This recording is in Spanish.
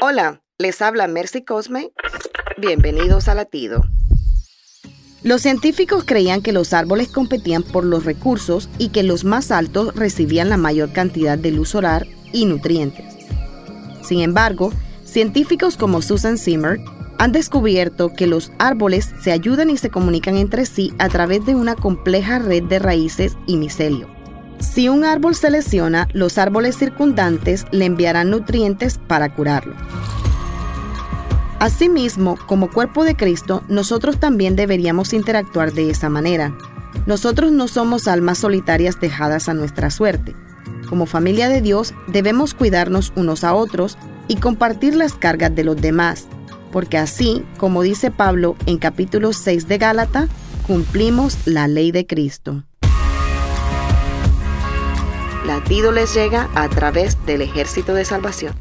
Hola, les habla Mercy Cosme. Bienvenidos a Latido. Los científicos creían que los árboles competían por los recursos y que los más altos recibían la mayor cantidad de luz solar y nutrientes. Sin embargo, científicos como Susan Zimmer han descubierto que los árboles se ayudan y se comunican entre sí a través de una compleja red de raíces y micelio. Si un árbol se lesiona, los árboles circundantes le enviarán nutrientes para curarlo. Asimismo, como cuerpo de Cristo, nosotros también deberíamos interactuar de esa manera. Nosotros no somos almas solitarias dejadas a nuestra suerte. Como familia de Dios, debemos cuidarnos unos a otros y compartir las cargas de los demás, porque así, como dice Pablo en capítulo 6 de Gálata, cumplimos la ley de Cristo. Latido les llega a través del ejército de salvación.